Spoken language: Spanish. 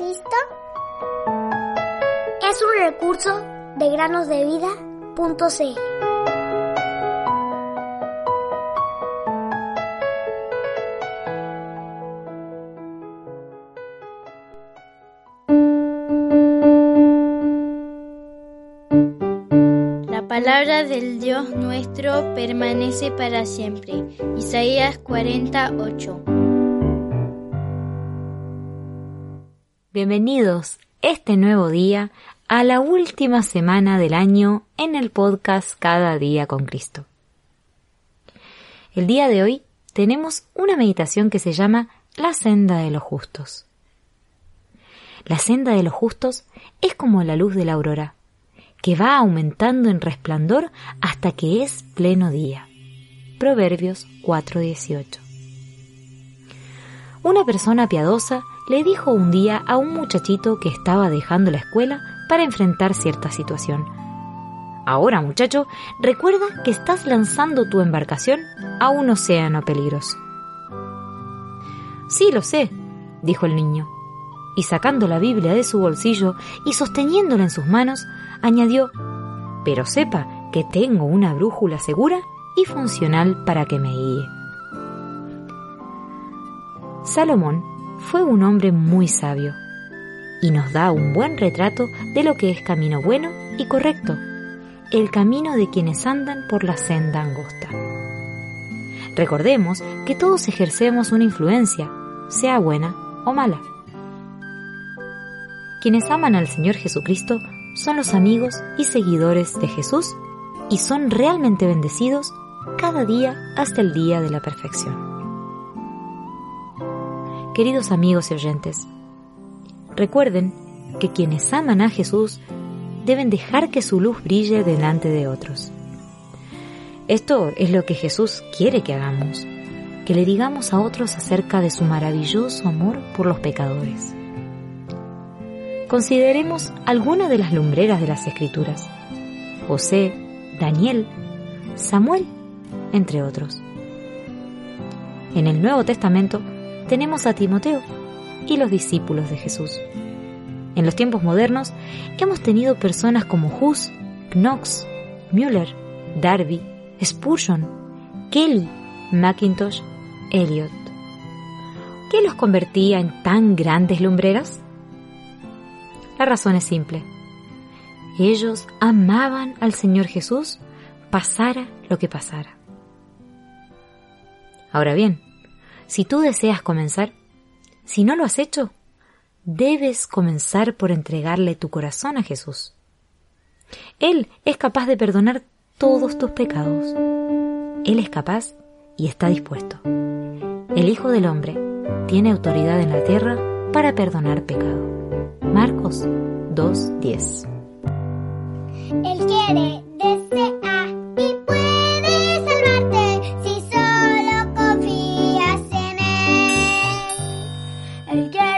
Es un recurso de granosdevida.cl. La palabra del Dios nuestro permanece para siempre. Isaías 48. Bienvenidos este nuevo día a la última semana del año en el podcast Cada día con Cristo. El día de hoy tenemos una meditación que se llama La senda de los justos. La senda de los justos es como la luz de la aurora, que va aumentando en resplandor hasta que es pleno día. Proverbios 4:18. Una persona piadosa le dijo un día a un muchachito que estaba dejando la escuela para enfrentar cierta situación. Ahora, muchacho, recuerda que estás lanzando tu embarcación a un océano peligroso. Sí, lo sé, dijo el niño, y sacando la Biblia de su bolsillo y sosteniéndola en sus manos, añadió, pero sepa que tengo una brújula segura y funcional para que me guíe. Salomón fue un hombre muy sabio y nos da un buen retrato de lo que es camino bueno y correcto, el camino de quienes andan por la senda angosta. Recordemos que todos ejercemos una influencia, sea buena o mala. Quienes aman al Señor Jesucristo son los amigos y seguidores de Jesús y son realmente bendecidos cada día hasta el día de la perfección. Queridos amigos y oyentes, recuerden que quienes aman a Jesús deben dejar que su luz brille delante de otros. Esto es lo que Jesús quiere que hagamos, que le digamos a otros acerca de su maravilloso amor por los pecadores. Consideremos algunas de las lumbreras de las Escrituras, José, Daniel, Samuel, entre otros. En el Nuevo Testamento tenemos a Timoteo y los discípulos de Jesús. En los tiempos modernos hemos tenido personas como Hus, Knox, Müller, Darby, Spurgeon, Kelly, Mackintosh, Eliot. ¿Qué los convertía en tan grandes lumbreras? La razón es simple. Ellos amaban al Señor Jesús, pasara lo que pasara. Ahora bien, si tú deseas comenzar, si no lo has hecho, debes comenzar por entregarle tu corazón a Jesús. Él es capaz de perdonar todos tus pecados. Él es capaz y está dispuesto. El Hijo del Hombre tiene autoridad en la tierra para perdonar pecado. Marcos 2.10 Él quiere, again.